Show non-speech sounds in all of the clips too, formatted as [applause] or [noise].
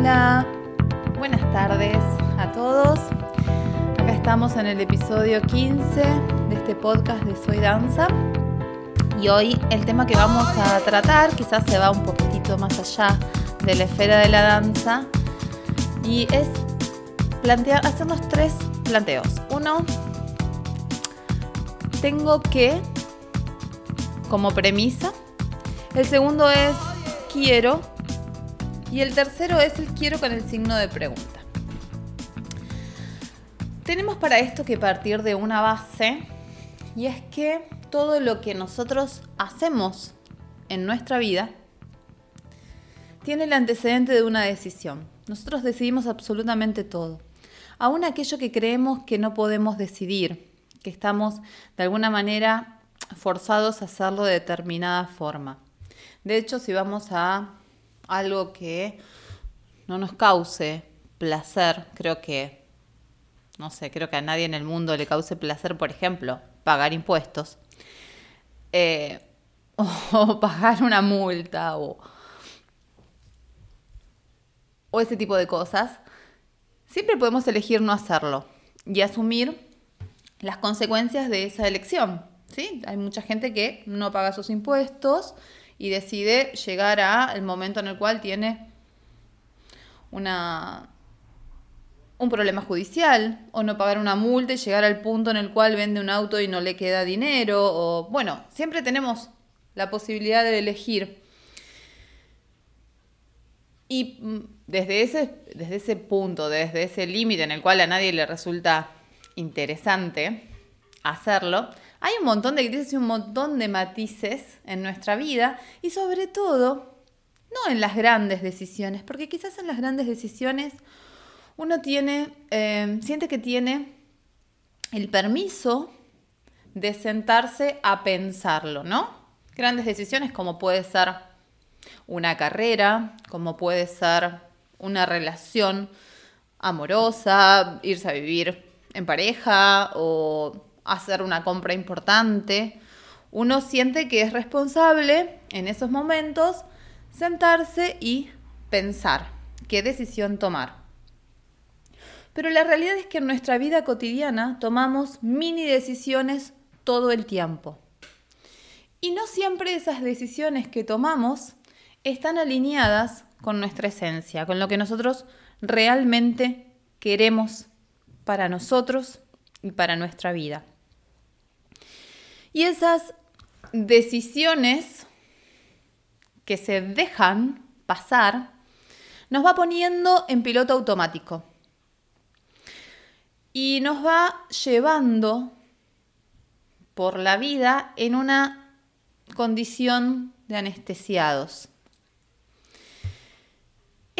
Hola, buenas tardes a todos. Acá estamos en el episodio 15 de este podcast de Soy Danza. Y hoy el tema que vamos a tratar quizás se va un poquitito más allá de la esfera de la danza y es plantear, hacernos tres planteos. Uno, tengo que como premisa. El segundo es quiero y el tercero es el quiero con el signo de pregunta. Tenemos para esto que partir de una base y es que todo lo que nosotros hacemos en nuestra vida tiene el antecedente de una decisión. Nosotros decidimos absolutamente todo. Aún aquello que creemos que no podemos decidir, que estamos de alguna manera forzados a hacerlo de determinada forma. De hecho, si vamos a algo que no nos cause placer, creo que, no sé, creo que a nadie en el mundo le cause placer, por ejemplo, pagar impuestos, eh, [laughs] o, pagar una multa, o, o ese tipo de cosas, siempre podemos elegir no hacerlo y asumir las consecuencias de esa elección. ¿sí? Hay mucha gente que no paga sus impuestos y decide llegar al momento en el cual tiene una, un problema judicial o no pagar una multa y llegar al punto en el cual vende un auto y no le queda dinero o bueno, siempre tenemos la posibilidad de elegir. Y mm, desde ese, desde ese punto, desde ese límite en el cual a nadie le resulta interesante hacerlo, hay un montón de grises y un montón de matices en nuestra vida y sobre todo, no en las grandes decisiones, porque quizás en las grandes decisiones uno tiene, eh, siente que tiene el permiso de sentarse a pensarlo, ¿no? Grandes decisiones como puede ser una carrera, como puede ser una relación amorosa, irse a vivir en pareja o hacer una compra importante, uno siente que es responsable en esos momentos sentarse y pensar qué decisión tomar. Pero la realidad es que en nuestra vida cotidiana tomamos mini decisiones todo el tiempo. Y no siempre esas decisiones que tomamos están alineadas con nuestra esencia, con lo que nosotros realmente queremos para nosotros y para nuestra vida. Y esas decisiones que se dejan pasar nos va poniendo en piloto automático y nos va llevando por la vida en una condición de anestesiados.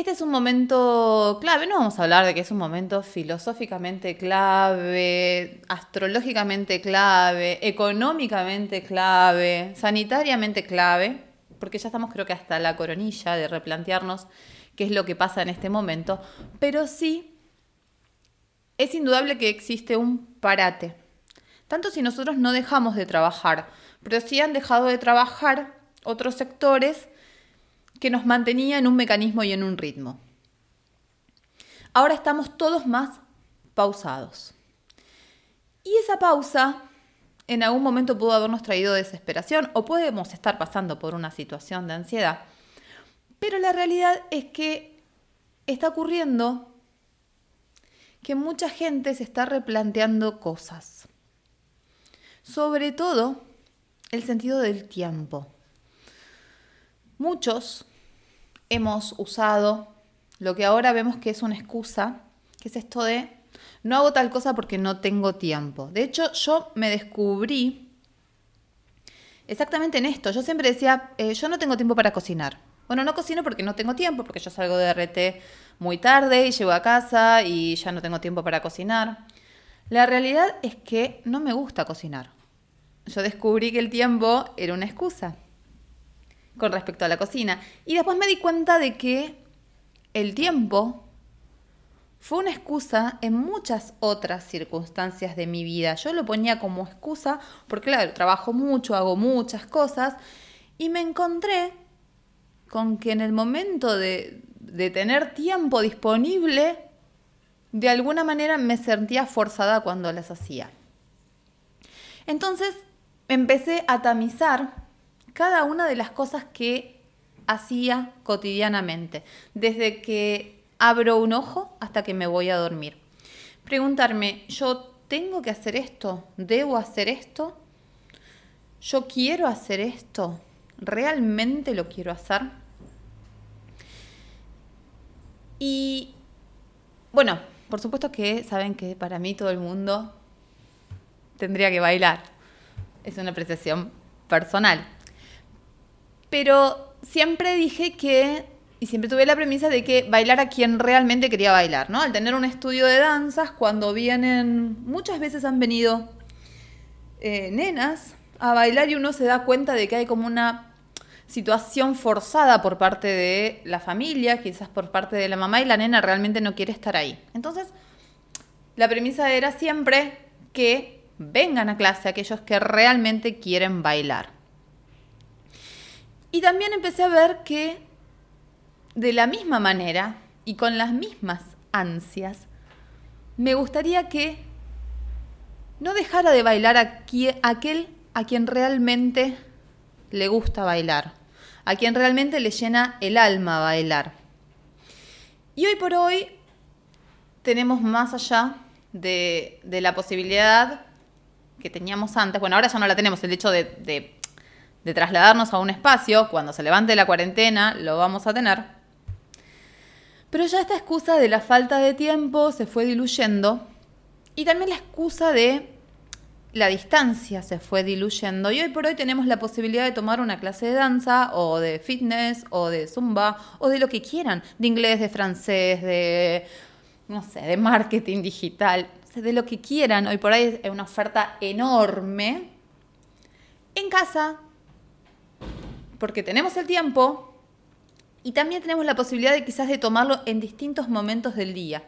Este es un momento clave, no vamos a hablar de que es un momento filosóficamente clave, astrológicamente clave, económicamente clave, sanitariamente clave, porque ya estamos creo que hasta la coronilla de replantearnos qué es lo que pasa en este momento, pero sí es indudable que existe un parate, tanto si nosotros no dejamos de trabajar, pero sí han dejado de trabajar otros sectores que nos mantenía en un mecanismo y en un ritmo. Ahora estamos todos más pausados. Y esa pausa en algún momento pudo habernos traído desesperación o podemos estar pasando por una situación de ansiedad. Pero la realidad es que está ocurriendo que mucha gente se está replanteando cosas. Sobre todo el sentido del tiempo. Muchos hemos usado lo que ahora vemos que es una excusa, que es esto de no hago tal cosa porque no tengo tiempo. De hecho, yo me descubrí exactamente en esto. Yo siempre decía, eh, yo no tengo tiempo para cocinar. Bueno, no cocino porque no tengo tiempo, porque yo salgo de RT muy tarde y llego a casa y ya no tengo tiempo para cocinar. La realidad es que no me gusta cocinar. Yo descubrí que el tiempo era una excusa con respecto a la cocina. Y después me di cuenta de que el tiempo fue una excusa en muchas otras circunstancias de mi vida. Yo lo ponía como excusa porque, claro, trabajo mucho, hago muchas cosas y me encontré con que en el momento de, de tener tiempo disponible, de alguna manera me sentía forzada cuando las hacía. Entonces empecé a tamizar cada una de las cosas que hacía cotidianamente, desde que abro un ojo hasta que me voy a dormir. Preguntarme, ¿yo tengo que hacer esto? ¿Debo hacer esto? ¿Yo quiero hacer esto? ¿Realmente lo quiero hacer? Y bueno, por supuesto que saben que para mí todo el mundo tendría que bailar. Es una apreciación personal. Pero siempre dije que, y siempre tuve la premisa de que bailar a quien realmente quería bailar, ¿no? Al tener un estudio de danzas, cuando vienen, muchas veces han venido eh, nenas a bailar y uno se da cuenta de que hay como una situación forzada por parte de la familia, quizás por parte de la mamá y la nena realmente no quiere estar ahí. Entonces, la premisa era siempre que vengan a clase aquellos que realmente quieren bailar. Y también empecé a ver que de la misma manera y con las mismas ansias, me gustaría que no dejara de bailar aquel a quien realmente le gusta bailar a quien realmente le llena el alma bailar. Y hoy por hoy tenemos más allá de, la posibilidad que teníamos antes, bueno, ahora ya no la tenemos, el hecho de, de trasladarnos a un espacio, cuando se levante la cuarentena, lo vamos a tener. Pero ya esta excusa de la falta de tiempo se fue diluyendo y también la excusa de la distancia se fue diluyendo y hoy por hoy tenemos la posibilidad de tomar una clase de danza o de fitness o de zumba o de lo que quieran, de inglés, de francés, de, no sé, de marketing digital, de lo que quieran. Hoy por hoy es una oferta enorme en casa porque tenemos el tiempo y también tenemos la posibilidad de quizás de tomarlo en distintos momentos del día.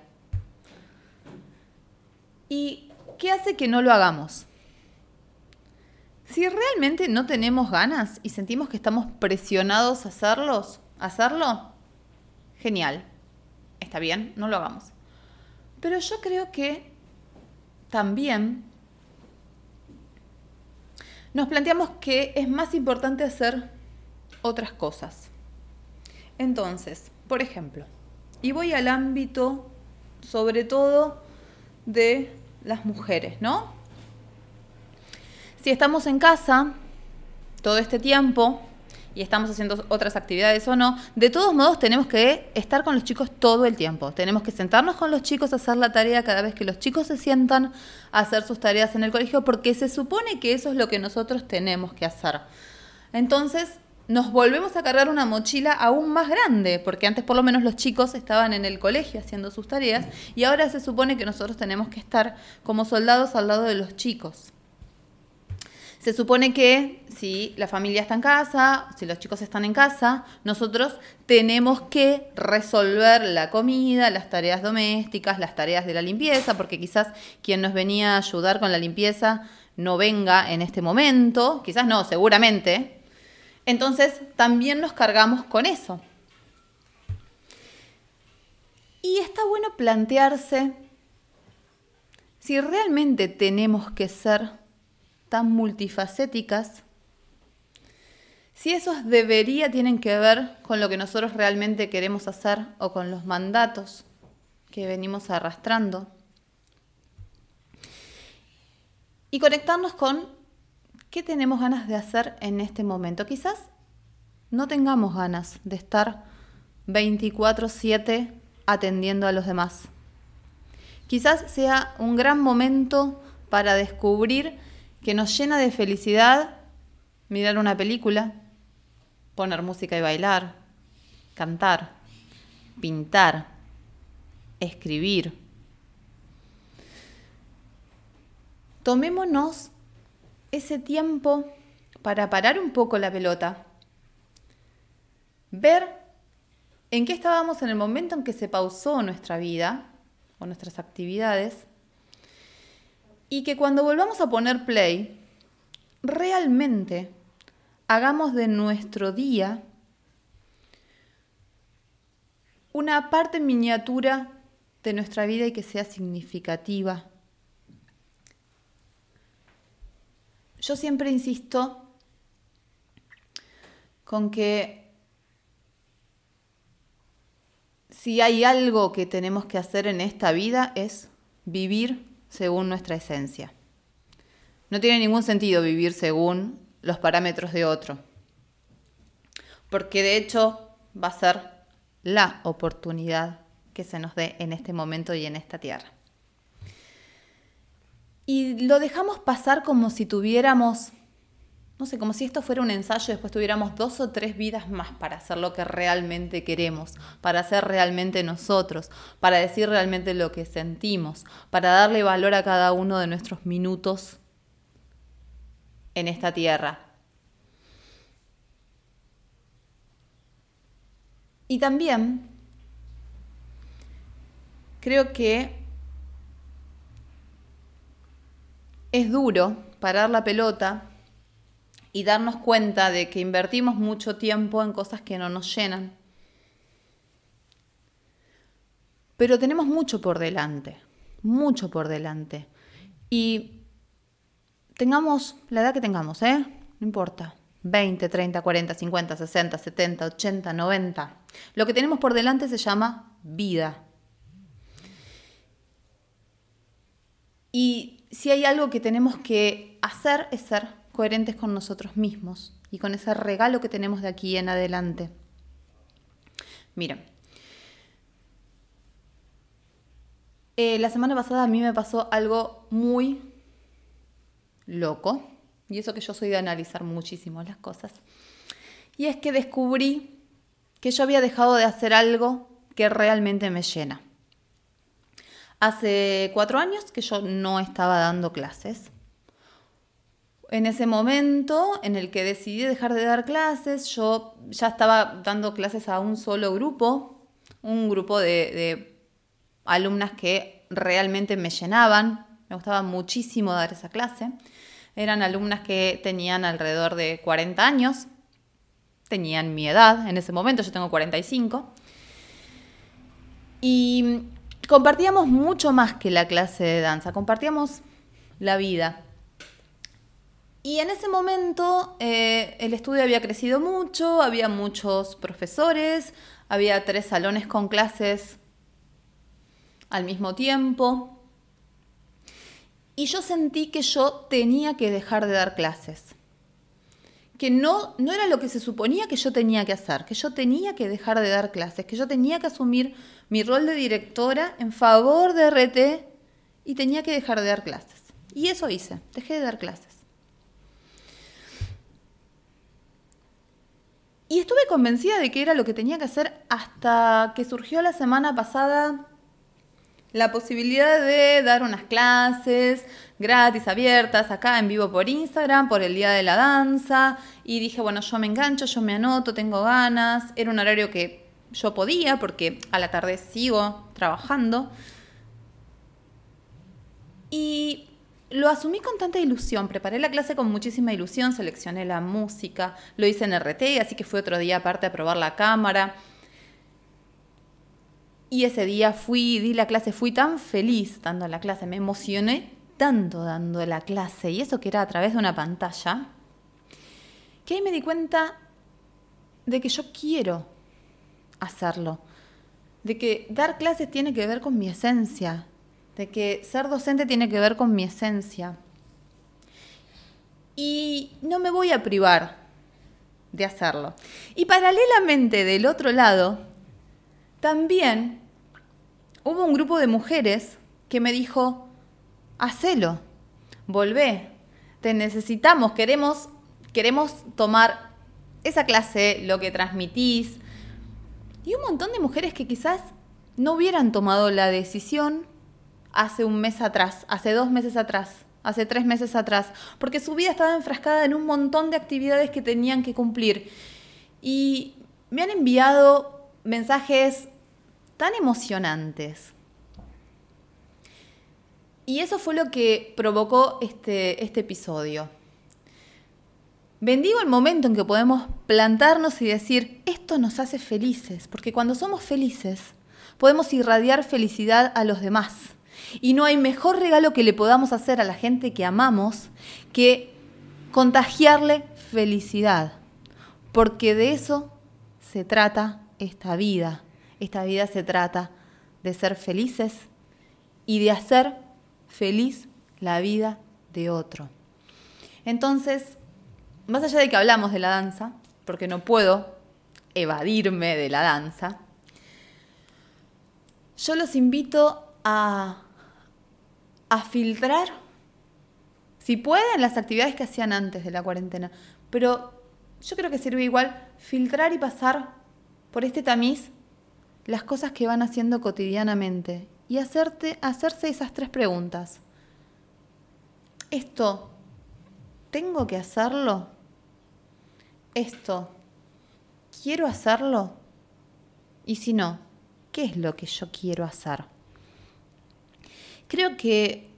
¿Y qué hace que no lo hagamos? Si realmente no tenemos ganas y sentimos que estamos presionados a hacerlos, hacerlo, genial. Está bien, no lo hagamos. Pero yo creo que también nos planteamos que es más importante hacer otras cosas. Entonces, por ejemplo, y voy al ámbito sobre todo de las mujeres, ¿no? Si estamos en casa todo este tiempo y estamos haciendo otras actividades o no, de todos modos tenemos que estar con los chicos todo el tiempo. Tenemos que sentarnos con los chicos hacer la tarea cada vez que los chicos se sientan a hacer sus tareas en el colegio, porque se supone que eso es lo que nosotros tenemos que hacer. Entonces, nos volvemos a cargar una mochila aún más grande, porque antes por lo menos los chicos estaban en el colegio haciendo sus tareas y ahora se supone que nosotros tenemos que estar como soldados al lado de los chicos. Se supone que si la familia está en casa, si los chicos están en casa, nosotros tenemos que resolver la comida, las tareas domésticas, las tareas de la limpieza, porque quizás quien nos venía a ayudar con la limpieza no venga en este momento, quizás no, seguramente. Entonces también nos cargamos con eso. Y está bueno plantearse si realmente tenemos que ser tan multifacéticas, si esos debería tienen que ver con lo que nosotros realmente queremos hacer o con los mandatos que venimos arrastrando. Y conectarnos con qué tenemos ganas de hacer en este momento. Quizás no tengamos ganas de estar 24/7 atendiendo a los demás. Quizás sea un gran momento para descubrir que nos llena de felicidad mirar una película, poner música y bailar, cantar, pintar, escribir. Tomémonos ese tiempo para parar un poco la pelota, ver en qué estábamos en el momento en que se pausó nuestra vida o nuestras actividades y que cuando volvamos a poner play, realmente hagamos de nuestro día una parte miniatura de nuestra vida y que sea significativa. Yo siempre insisto con que si hay algo que tenemos que hacer en esta vida es vivir según nuestra esencia. No tiene ningún sentido vivir según los parámetros de otro, porque de hecho va a ser la oportunidad que se nos dé en este momento y en esta tierra. Y lo dejamos pasar como si tuviéramos, no sé, como si esto fuera un ensayo después tuviéramos dos o tres vidas más para hacer lo que realmente queremos, para ser realmente nosotros, para decir realmente lo que sentimos, para darle valor a cada uno de nuestros minutos en esta tierra. Y también creo que es duro parar la pelota y darnos cuenta de que invertimos mucho tiempo en cosas que no nos llenan. Pero tenemos mucho por delante, mucho por delante. Y tengamos la edad que tengamos, ¿eh? No importa. 20, 30, 40, 50, 60, 70, 80, 90. Lo que tenemos por delante se llama vida. Y si hay algo que tenemos que hacer es ser coherentes con nosotros mismos y con ese regalo que tenemos de aquí en adelante. Miren, eh, la semana pasada a mí me pasó algo muy loco, y eso que yo soy de analizar muchísimo las cosas, y es que descubrí que yo había dejado de hacer algo que realmente me llena. Hace cuatro años que yo no estaba dando clases. En ese momento en el que decidí dejar de dar clases, yo ya estaba dando clases a un solo grupo, un grupo de, alumnas que realmente me llenaban, me gustaba muchísimo dar esa clase. Eran alumnas que tenían alrededor de 40 años, tenían mi edad en ese momento, yo tengo 45. Y compartíamos mucho más que la clase de danza, compartíamos la vida. Y en ese momento eh, el estudio había crecido mucho, había muchos profesores, había tres salones con clases al mismo tiempo. Y yo sentí que yo tenía que dejar de dar clases. Que no, no era lo que se suponía que yo tenía que hacer, que yo tenía que dejar de dar clases, que yo tenía que asumir mi rol de directora en favor de RT y tenía que dejar de dar clases. Y eso hice, dejé de dar clases. Y estuve convencida de que era lo que tenía que hacer hasta que surgió la semana pasada la posibilidad de dar unas clases gratis, abiertas, acá en vivo por Instagram, por el Día de la Danza. Y dije, bueno, yo me engancho, yo me anoto, tengo ganas. Era un horario que yo podía porque a la tarde sigo trabajando. Y lo asumí con tanta ilusión, preparé la clase con muchísima ilusión, seleccioné la música, lo hice en RT, así que fue otro día aparte a probar la cámara. Y ese día fui, di la clase, fui tan feliz dando la clase, me emocioné tanto dando la clase, y eso que era a través de una pantalla, que ahí me di cuenta de que yo quiero hacerlo. De que dar clases tiene que ver con mi esencia. De que ser docente tiene que ver con mi esencia. Y no me voy a privar de hacerlo. Y paralelamente del otro lado, también hubo un grupo de mujeres que me dijo, hacelo, volvé, te necesitamos, queremos, queremos tomar esa clase, lo que transmitís, y un montón de mujeres que quizás no hubieran tomado la decisión hace un mes atrás, hace dos meses atrás, hace tres meses atrás, porque su vida estaba enfrascada en un montón de actividades que tenían que cumplir. Y me han enviado mensajes tan emocionantes. Y eso fue lo que provocó este, este episodio. Bendigo el momento en que podemos plantarnos y decir, esto nos hace felices, porque cuando somos felices podemos irradiar felicidad a los demás. Y no hay mejor regalo que le podamos hacer a la gente que amamos que contagiarle felicidad, porque de eso se trata esta vida. Esta vida se trata de ser felices y de hacer feliz la vida de otro. Entonces, más allá de que hablamos de la danza, porque no puedo evadirme de la danza, yo los invito a, a filtrar, si pueden, las actividades que hacían antes de la cuarentena. Pero yo creo que sirve igual filtrar y pasar por este tamiz las cosas que van haciendo cotidianamente y hacerte, hacerse esas tres preguntas. ¿Esto tengo que hacerlo? ¿Esto quiero hacerlo? Y si no, ¿qué es lo que yo quiero hacer? Creo que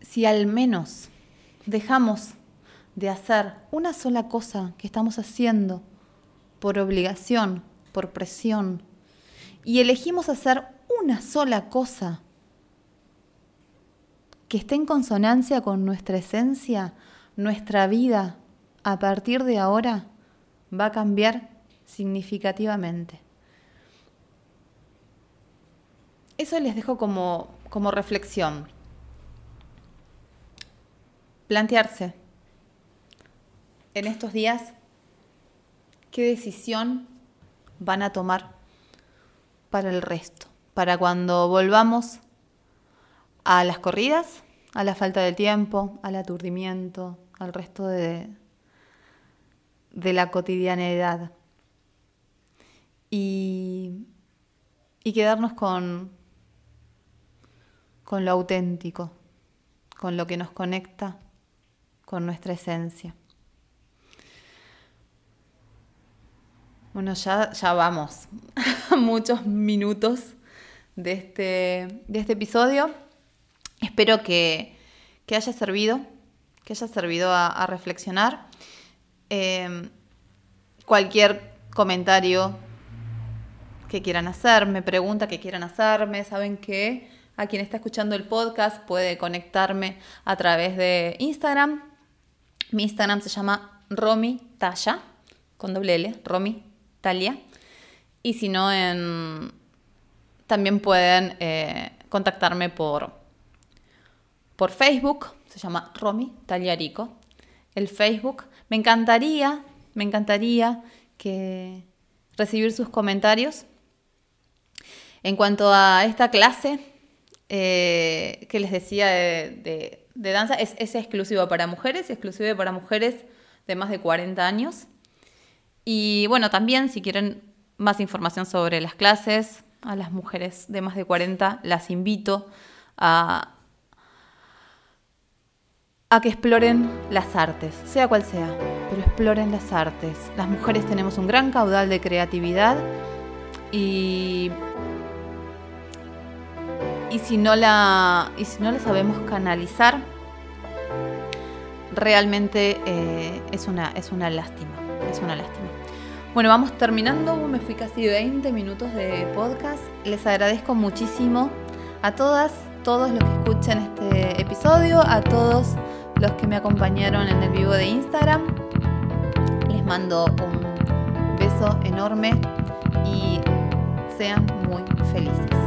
si al menos dejamos de hacer una sola cosa que estamos haciendo por obligación, por presión, y elegimos hacer una sola cosa que esté en consonancia con nuestra esencia, nuestra vida, a partir de ahora va a cambiar significativamente. Eso les dejo como, como reflexión. Plantearse en estos días qué decisión van a tomar para el resto, para cuando volvamos a las corridas, a la falta de tiempo, al aturdimiento, al resto de, de la cotidianidad. Y, y quedarnos con, con lo auténtico, con lo que nos conecta con nuestra esencia. Bueno, ya, ya vamos [laughs] muchos minutos de este, de este episodio. Espero que, haya servido, que haya servido a reflexionar. Em, cualquier comentario que quieran hacerme, pregunta que quieran hacerme, saben que a quien está escuchando el podcast puede conectarme a través de Instagram. Mi Instagram se llama Romy Talla, con doble L, Romy Talia. Y si no, también pueden eh, contactarme por, por Facebook, se llama Romy Taliarico, el Facebook. Me encantaría, me encantaría que recibir sus comentarios. En cuanto a esta clase eh, que les decía de, danza, es, es exclusivo para mujeres, exclusivo para mujeres de más de 40 años. Y bueno, también si quieren más información sobre las clases, a las mujeres de más de 40 las invito a, a que exploren las artes, sea cual sea, pero exploren las artes. Las mujeres tenemos un gran caudal de creatividad y, y, si, no la, y si no la sabemos canalizar, realmente eh, es, una, es una lástima, es una lástima. Bueno, vamos terminando, me fui casi 20 minutos de podcast. Les agradezco muchísimo a todas, todos los que escuchen este episodio, a todos los que me acompañaron en el vivo de Instagram. Les mando un beso enorme y sean muy felices.